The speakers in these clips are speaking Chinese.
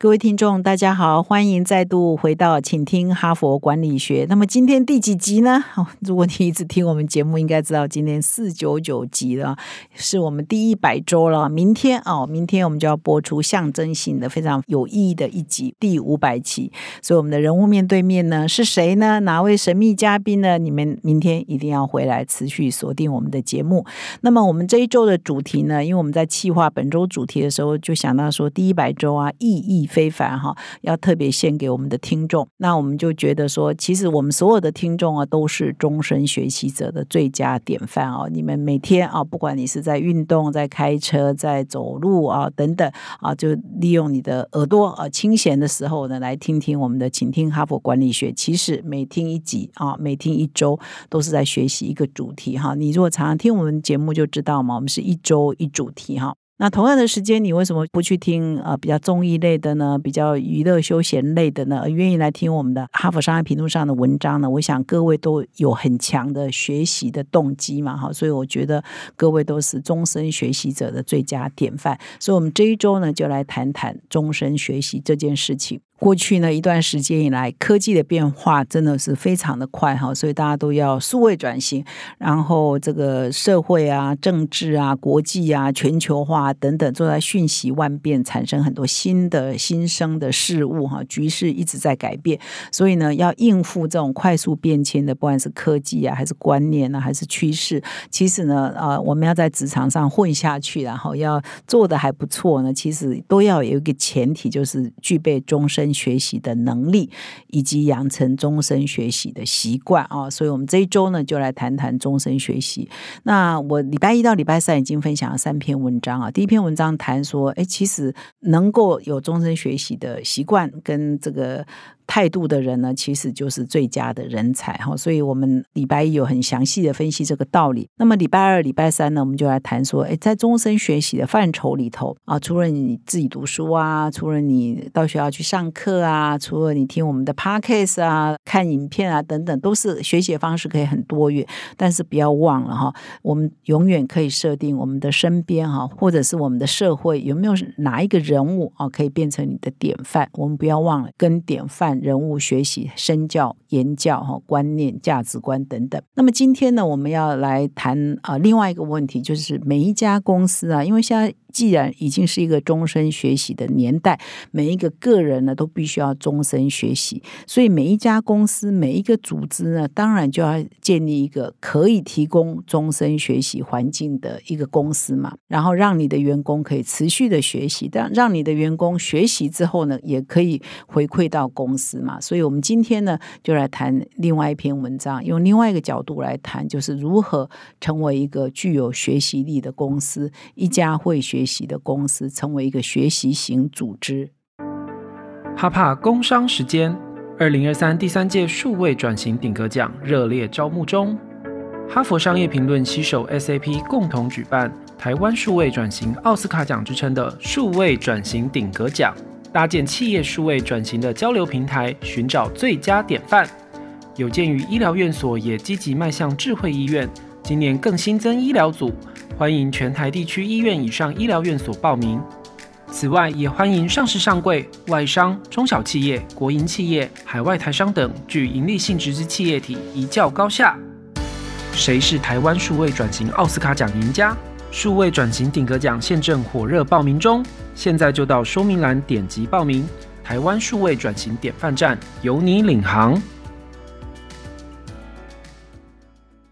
各位听众，大家好，欢迎再度回到，请听哈佛管理学。那么今天第几集呢？哦，如果你一直听我们节目，应该知道今天四九九集了，是我们第一百周了。明天哦，明天我们就要播出象征性的、非常有意义的一集第五百期。所以我们的人物面对面呢是谁呢？哪位神秘嘉宾呢？你们明天一定要回来持续锁定我们的节目。那么我们这一周的主题呢？因为我们在企划本周主题的时候，就想到说第一百周啊，意义。非凡哈，要特别献给我们的听众。那我们就觉得说，其实我们所有的听众啊，都是终身学习者的最佳典范哦。你们每天啊，不管你是在运动、在开车、在走路啊等等啊，就利用你的耳朵啊，清闲的时候呢，来听听我们的，请听哈佛管理学。其实每听一集啊，每听一周，都是在学习一个主题哈。你如果常常听我们节目，就知道嘛，我们是一周一主题哈。那同样的时间，你为什么不去听呃比较综艺类的呢？比较娱乐休闲类的呢？愿意来听我们的《哈佛商业评论》上的文章呢？我想各位都有很强的学习的动机嘛，哈，所以我觉得各位都是终身学习者的最佳典范。所以，我们这一周呢，就来谈谈终身学习这件事情。过去呢一段时间以来，科技的变化真的是非常的快哈，所以大家都要数位转型，然后这个社会啊、政治啊、国际啊、全球化等等，都在瞬息万变，产生很多新的新生的事物哈，局势一直在改变，所以呢，要应付这种快速变迁的，不管是科技啊，还是观念啊，还是趋势，其实呢，呃，我们要在职场上混下去，然后要做的还不错呢，其实都要有一个前提，就是具备终身。学习的能力，以及养成终身学习的习惯啊，所以，我们这一周呢，就来谈谈终身学习。那我礼拜一到礼拜三已经分享了三篇文章啊。第一篇文章谈说，哎，其实能够有终身学习的习惯跟这个。态度的人呢，其实就是最佳的人才哈。所以，我们礼拜一有很详细的分析这个道理。那么，礼拜二、礼拜三呢，我们就来谈说，哎，在终身学习的范畴里头啊，除了你自己读书啊，除了你到学校去上课啊，除了你听我们的 podcast 啊、看影片啊等等，都是学习方式可以很多元。但是，不要忘了哈，我们永远可以设定我们的身边哈，或者是我们的社会有没有哪一个人物啊，可以变成你的典范。我们不要忘了跟典范。人物学习、身教、言教、哈观念、价值观等等。那么今天呢，我们要来谈啊另外一个问题，就是每一家公司啊，因为现在。既然已经是一个终身学习的年代，每一个个人呢都必须要终身学习，所以每一家公司、每一个组织呢，当然就要建立一个可以提供终身学习环境的一个公司嘛。然后让你的员工可以持续的学习，但让你的员工学习之后呢，也可以回馈到公司嘛。所以，我们今天呢，就来谈另外一篇文章，用另外一个角度来谈，就是如何成为一个具有学习力的公司，一家会学。学习的公司成为一个学习型组织。哈帕工商时间，二零二三第三届数位转型顶格奖热烈招募中。哈佛商业评论携手 SAP 共同举办台湾数位转型奥斯卡奖之称的数位转型顶格奖，搭建企业数位转型的交流平台，寻找最佳典范。有鉴于医疗院所也积极迈向智慧医院，今年更新增医疗组。欢迎全台地区医院以上医疗院所报名。此外，也欢迎上市上柜、外商、中小企业、国营企业、海外台商等具盈利性质之企业体一较高下。谁是台湾数位转型奥斯卡奖赢家？数位转型顶格奖现正火热报名中，现在就到说明栏点击报名。台湾数位转型典范站，由你领航。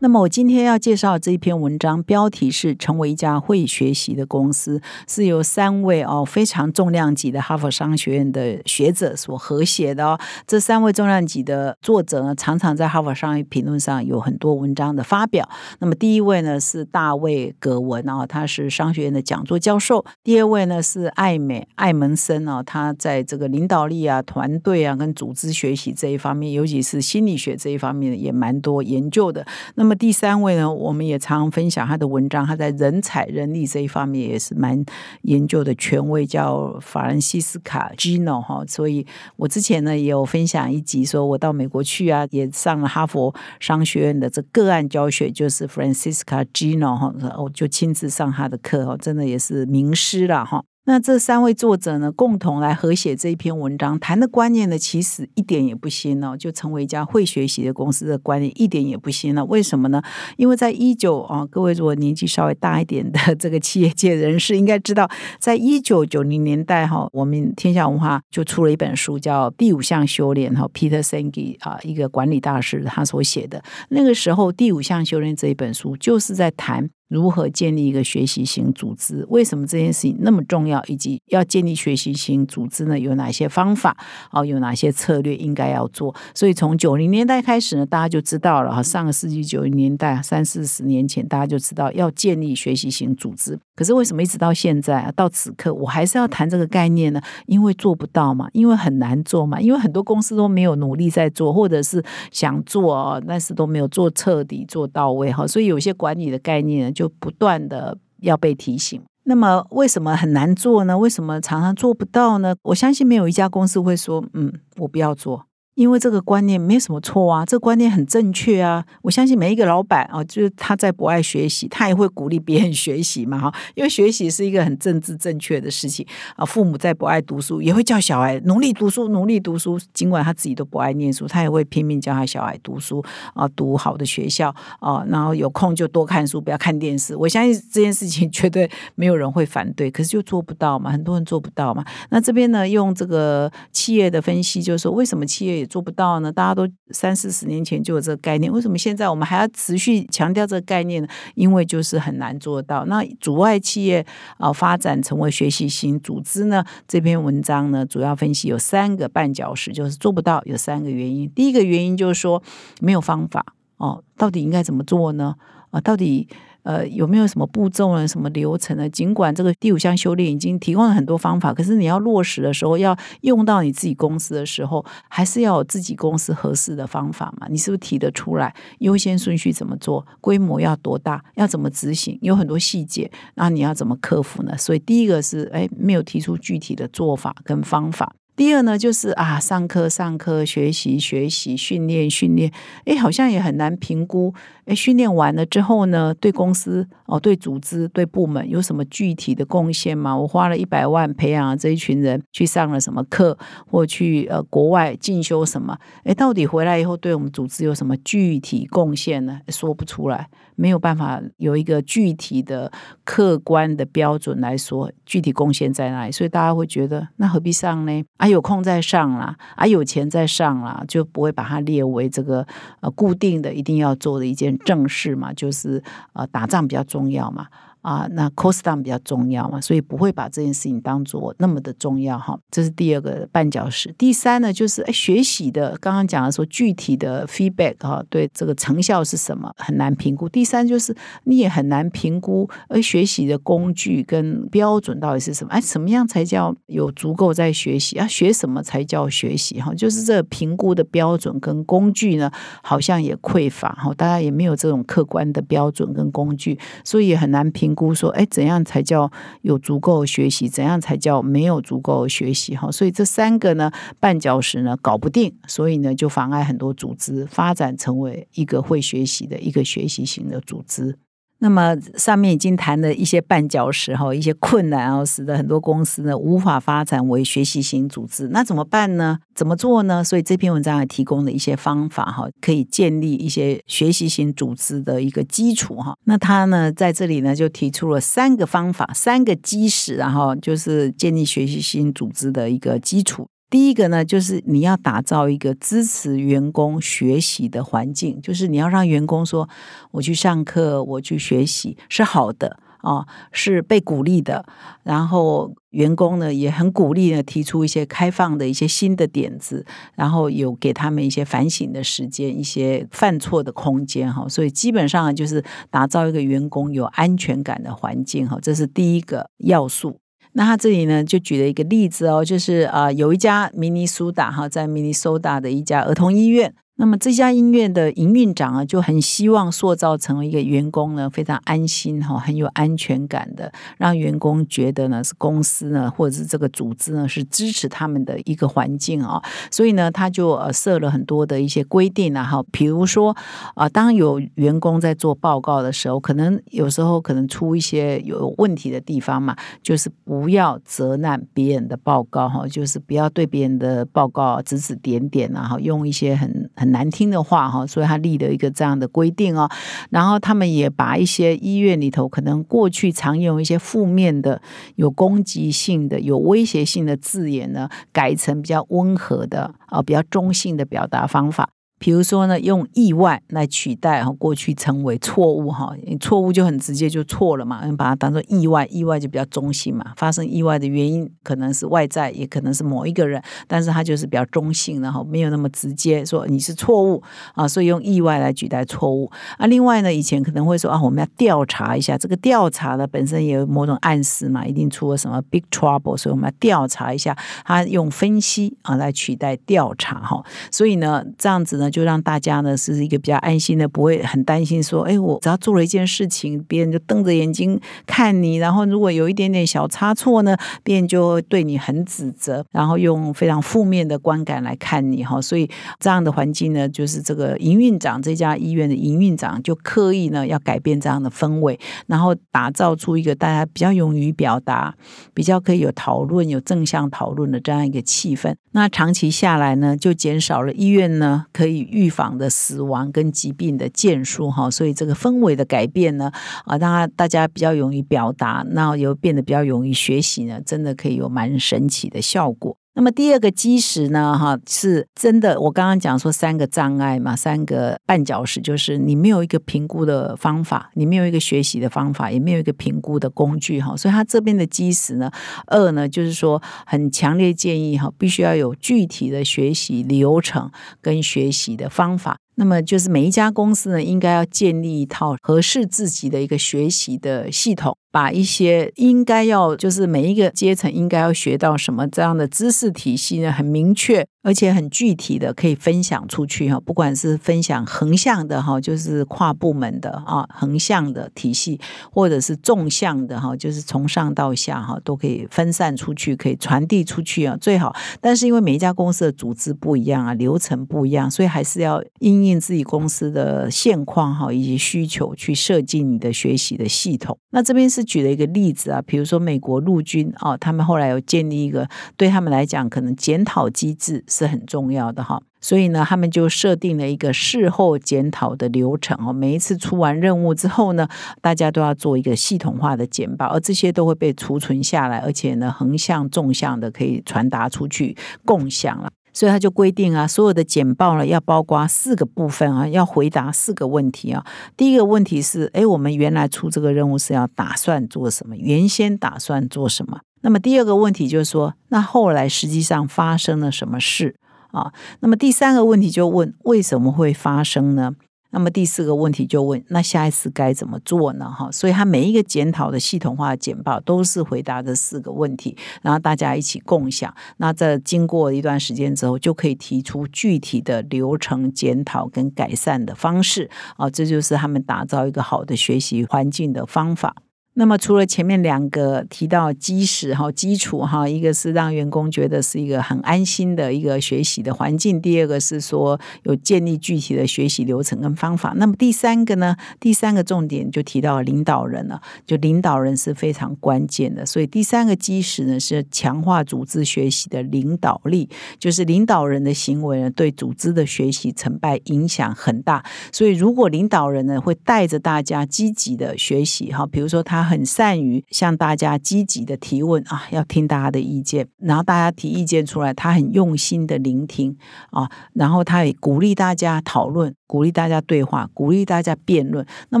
那么我今天要介绍这一篇文章，标题是“成为一家会学习的公司”，是由三位哦非常重量级的哈佛商学院的学者所合写的哦。这三位重量级的作者呢，常常在哈佛商业评论上有很多文章的发表。那么第一位呢是大卫葛文哦，他是商学院的讲座教授；第二位呢是艾美艾蒙森哦，他在这个领导力啊、团队啊跟组织学习这一方面，尤其是心理学这一方面也蛮多研究的。那么第三位呢，我们也常分享他的文章，他在人才人力这一方面也是蛮研究的权威，叫法兰西斯卡 Gino 哈。所以我之前呢也有分享一集，说我到美国去啊，也上了哈佛商学院的这个案教学，就是 Francisca Gino 哈，我就亲自上他的课哈，真的也是名师了哈。那这三位作者呢，共同来合写这一篇文章，谈的观念呢，其实一点也不新哦，就成为一家会学习的公司的观念一点也不新了。为什么呢？因为在一九啊，各位如果年纪稍微大一点的这个企业界人士应该知道，在一九九零年代哈，我们天下文化就出了一本书叫《第五项修炼》哈，Peter Senge 啊，一个管理大师他所写的。那个时候，《第五项修炼》这一本书就是在谈。如何建立一个学习型组织？为什么这件事情那么重要？以及要建立学习型组织呢？有哪些方法？哦，有哪些策略应该要做？所以从九零年代开始呢，大家就知道了哈。上个世纪九零年代，三四十年前，大家就知道要建立学习型组织。可是为什么一直到现在啊，到此刻，我还是要谈这个概念呢？因为做不到嘛，因为很难做嘛，因为很多公司都没有努力在做，或者是想做，但是都没有做彻底、做到位哈。所以有些管理的概念。就不断的要被提醒。那么为什么很难做呢？为什么常常做不到呢？我相信没有一家公司会说：“嗯，我不要做。”因为这个观念没什么错啊，这个观念很正确啊。我相信每一个老板啊，就是他在不爱学习，他也会鼓励别人学习嘛，哈。因为学习是一个很政治正确的事情啊。父母在不爱读书，也会叫小孩努力读书，努力读书。尽管他自己都不爱念书，他也会拼命教他小孩读书啊，读好的学校啊，然后有空就多看书，不要看电视。我相信这件事情绝对没有人会反对，可是就做不到嘛，很多人做不到嘛。那这边呢，用这个企业的分析，就是说为什么企业。做不到呢？大家都三四十年前就有这个概念，为什么现在我们还要持续强调这个概念呢？因为就是很难做到。那阻碍企业啊发展成为学习型组织呢？这篇文章呢主要分析有三个绊脚石，就是做不到有三个原因。第一个原因就是说没有方法哦，到底应该怎么做呢？啊，到底？呃，有没有什么步骤呢？什么流程呢？尽管这个第五项修炼已经提供了很多方法，可是你要落实的时候，要用到你自己公司的时候，还是要有自己公司合适的方法嘛？你是不是提得出来？优先顺序怎么做？规模要多大？要怎么执行？有很多细节，那你要怎么克服呢？所以第一个是，哎，没有提出具体的做法跟方法。第二呢，就是啊，上课上课，学习学习，训练训练，哎，好像也很难评估。哎，训练完了之后呢，对公司哦，对组织、对部门有什么具体的贡献吗？我花了一百万培养了这一群人，去上了什么课，或去呃国外进修什么？哎，到底回来以后对我们组织有什么具体贡献呢？说不出来。没有办法有一个具体的客观的标准来说具体贡献在哪里，所以大家会觉得那何必上呢？啊，有空再上啦，啊，有钱再上啦，就不会把它列为这个呃固定的一定要做的一件正事嘛，就是呃打仗比较重要嘛。啊，那 cost down 比较重要嘛，所以不会把这件事情当做那么的重要哈。这是第二个绊脚石。第三呢，就是哎，学习的刚刚讲的说具体的 feedback 哈，对这个成效是什么很难评估。第三就是你也很难评估，哎，学习的工具跟标准到底是什么？哎，什么样才叫有足够在学习？啊，学什么才叫学习？哈，就是这评估的标准跟工具呢，好像也匮乏哈，大家也没有这种客观的标准跟工具，所以也很难评。估说，哎，怎样才叫有足够学习？怎样才叫没有足够学习？哈，所以这三个呢，绊脚石呢，搞不定，所以呢，就妨碍很多组织发展成为一个会学习的一个学习型的组织。那么上面已经谈了一些绊脚石哈，一些困难啊，使得很多公司呢无法发展为学习型组织。那怎么办呢？怎么做呢？所以这篇文章还提供了一些方法哈，可以建立一些学习型组织的一个基础哈。那他呢在这里呢就提出了三个方法，三个基石，然后就是建立学习型组织的一个基础。第一个呢，就是你要打造一个支持员工学习的环境，就是你要让员工说，我去上课，我去学习是好的啊，是被鼓励的。然后员工呢也很鼓励呢，提出一些开放的一些新的点子，然后有给他们一些反省的时间，一些犯错的空间哈。所以基本上就是打造一个员工有安全感的环境哈，这是第一个要素。那他这里呢，就举了一个例子哦，就是啊，有一家明尼苏达哈，在明尼苏达的一家儿童医院，那么这家医院的营运长啊，就很希望塑造成为一个员工呢非常安心哈，很有安全感的，让员工觉得呢是公司呢或者是这个组织呢是支持他们的一个环境啊。所以呢，他就呃设了很多的一些规定啊，哈，比如说啊，当有员工在做报告的时候，可能有时候可能出一些有问题的地方嘛，就是不要责难别人的报告哈，就是不要对别人的报告指指点点啊，哈，用一些很很。难听的话哈，所以他立了一个这样的规定哦。然后他们也把一些医院里头可能过去常用一些负面的、有攻击性的、有威胁性的字眼呢，改成比较温和的啊、比较中性的表达方法。比如说呢，用意外来取代哈过去称为错误哈，错误就很直接就错了嘛，把它当做意外，意外就比较中性嘛。发生意外的原因可能是外在，也可能是某一个人，但是它就是比较中性的哈，没有那么直接说你是错误啊，所以用意外来取代错误啊。另外呢，以前可能会说啊，我们要调查一下，这个调查呢本身也有某种暗示嘛，一定出了什么 big trouble，所以我们要调查一下，它用分析啊来取代调查哈，所以呢这样子呢。就让大家呢是一个比较安心的，不会很担心说，哎，我只要做了一件事情，别人就瞪着眼睛看你，然后如果有一点点小差错呢，别人就对你很指责，然后用非常负面的观感来看你哈。所以这样的环境呢，就是这个营运长这家医院的营运长就刻意呢要改变这样的氛围，然后打造出一个大家比较勇于表达、比较可以有讨论、有正向讨论的这样一个气氛。那长期下来呢，就减少了医院呢可以。预防的死亡跟疾病的建树哈，所以这个氛围的改变呢，啊，让大家比较容易表达，那又变得比较容易学习呢，真的可以有蛮神奇的效果。那么第二个基石呢，哈，是真的。我刚刚讲说三个障碍嘛，三个绊脚石，就是你没有一个评估的方法，你没有一个学习的方法，也没有一个评估的工具，哈。所以他这边的基石呢，二呢，就是说很强烈建议哈，必须要有具体的学习流程跟学习的方法。那么就是每一家公司呢，应该要建立一套合适自己的一个学习的系统。把一些应该要就是每一个阶层应该要学到什么这样的知识体系呢，很明确而且很具体的可以分享出去哈，不管是分享横向的哈，就是跨部门的啊横向的体系，或者是纵向的哈，就是从上到下哈都可以分散出去，可以传递出去啊最好。但是因为每一家公司的组织不一样啊，流程不一样，所以还是要因应自己公司的现况哈以及需求去设计你的学习的系统。那这边是。举了一个例子啊，比如说美国陆军哦，他们后来有建立一个对他们来讲可能检讨机制是很重要的哈，所以呢，他们就设定了一个事后检讨的流程哦，每一次出完任务之后呢，大家都要做一个系统化的简报，而这些都会被储存下来，而且呢，横向、纵向的可以传达出去共享了。所以他就规定啊，所有的简报呢要包括四个部分啊，要回答四个问题啊。第一个问题是，哎，我们原来出这个任务是要打算做什么？原先打算做什么？那么第二个问题就是说，那后来实际上发生了什么事啊？那么第三个问题就问，为什么会发生呢？那么第四个问题就问，那下一次该怎么做呢？哈，所以他每一个检讨的系统化简报都是回答这四个问题，然后大家一起共享。那在经过一段时间之后，就可以提出具体的流程检讨跟改善的方式啊，这就是他们打造一个好的学习环境的方法。那么除了前面两个提到基石哈基础哈，一个是让员工觉得是一个很安心的一个学习的环境，第二个是说有建立具体的学习流程跟方法。那么第三个呢？第三个重点就提到领导人了，就领导人是非常关键的。所以第三个基石呢是强化组织学习的领导力，就是领导人的行为呢对组织的学习成败影响很大。所以如果领导人呢会带着大家积极的学习哈，比如说他。很善于向大家积极的提问啊，要听大家的意见，然后大家提意见出来，他很用心的聆听啊，然后他也鼓励大家讨论。鼓励大家对话，鼓励大家辩论。那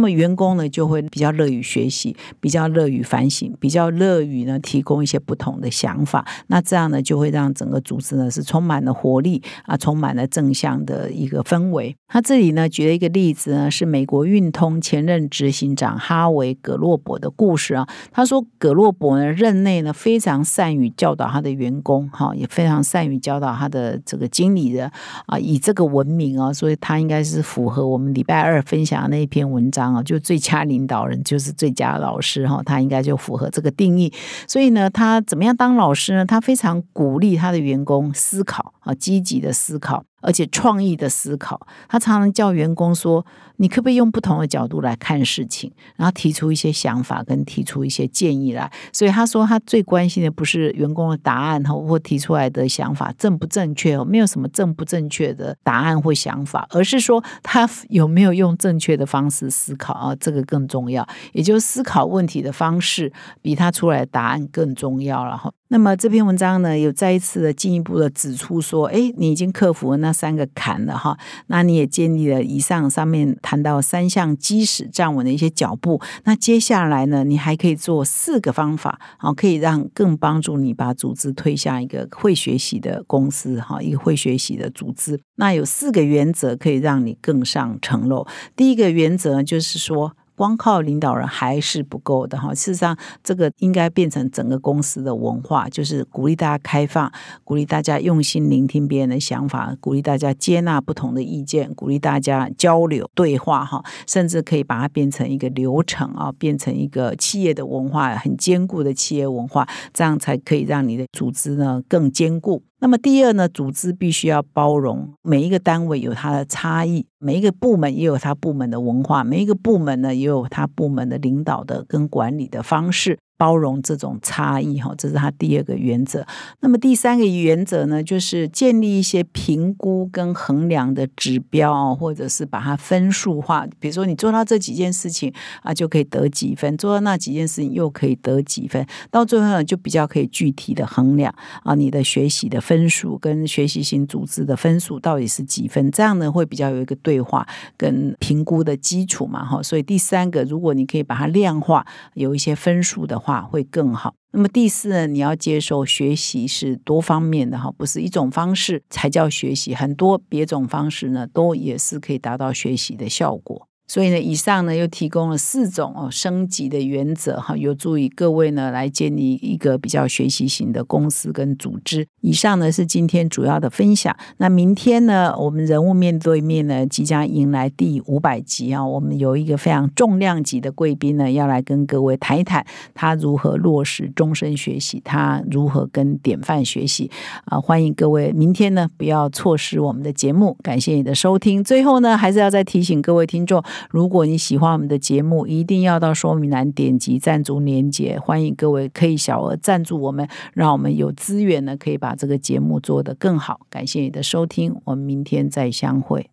么员工呢，就会比较乐于学习，比较乐于反省，比较乐于呢提供一些不同的想法。那这样呢，就会让整个组织呢是充满了活力啊，充满了正向的一个氛围。他这里呢举了一个例子呢，是美国运通前任执行长哈维·格洛伯的故事啊。他说，葛洛伯呢任内呢非常善于教导他的员工，哈，也非常善于教导他的这个经理人啊，以这个闻名啊，所以他应该是符合我们礼拜二分享的那一篇文章啊，就最佳领导人就是最佳老师哈，他应该就符合这个定义。所以呢，他怎么样当老师呢？他非常鼓励他的员工思考啊，积极的思考。而且创意的思考，他常常叫员工说：“你可不可以用不同的角度来看事情，然后提出一些想法，跟提出一些建议来。”所以他说，他最关心的不是员工的答案，或提出来的想法正不正确，没有什么正不正确的答案或想法，而是说他有没有用正确的方式思考啊，这个更重要。也就是思考问题的方式比他出来的答案更重要了哈。那么这篇文章呢，有再一次的进一步的指出说，哎，你已经克服了那三个坎了哈，那你也建立了以上上面谈到三项基石站稳的一些脚步，那接下来呢，你还可以做四个方法，好，可以让更帮助你把组织推向一个会学习的公司哈，一个会学习的组织。那有四个原则可以让你更上层楼。第一个原则就是说。光靠领导人还是不够的哈。事实上，这个应该变成整个公司的文化，就是鼓励大家开放，鼓励大家用心聆听别人的想法，鼓励大家接纳不同的意见，鼓励大家交流对话哈，甚至可以把它变成一个流程啊，变成一个企业的文化，很坚固的企业文化，这样才可以让你的组织呢更坚固。那么第二呢，组织必须要包容每一个单位有它的差异，每一个部门也有它部门的文化，每一个部门呢也有它部门的领导的跟管理的方式。包容这种差异，哈，这是他第二个原则。那么第三个原则呢，就是建立一些评估跟衡量的指标，或者是把它分数化。比如说，你做到这几件事情啊，就可以得几分；做到那几件事情又可以得几分。到最后呢，就比较可以具体的衡量啊，你的学习的分数跟学习型组织的分数到底是几分？这样呢，会比较有一个对话跟评估的基础嘛，哈。所以第三个，如果你可以把它量化，有一些分数的。话会更好。那么第四呢，你要接受学习是多方面的哈，不是一种方式才叫学习，很多别种方式呢，都也是可以达到学习的效果。所以呢，以上呢又提供了四种哦升级的原则哈，有助于各位呢来建立一个比较学习型的公司跟组织。以上呢是今天主要的分享。那明天呢，我们人物面对面呢即将迎来第五百集啊，我们有一个非常重量级的贵宾呢要来跟各位谈一谈他如何落实终身学习，他如何跟典范学习啊！欢迎各位明天呢不要错失我们的节目。感谢你的收听。最后呢，还是要再提醒各位听众。如果你喜欢我们的节目，一定要到说明栏点击赞助连接。欢迎各位可以小额赞助我们，让我们有资源呢，可以把这个节目做得更好。感谢你的收听，我们明天再相会。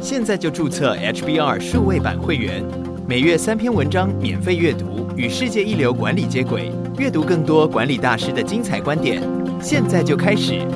现在就注册 HBR 数位版会员，每月三篇文章免费阅读，与世界一流管理接轨，阅读更多管理大师的精彩观点。现在就开始。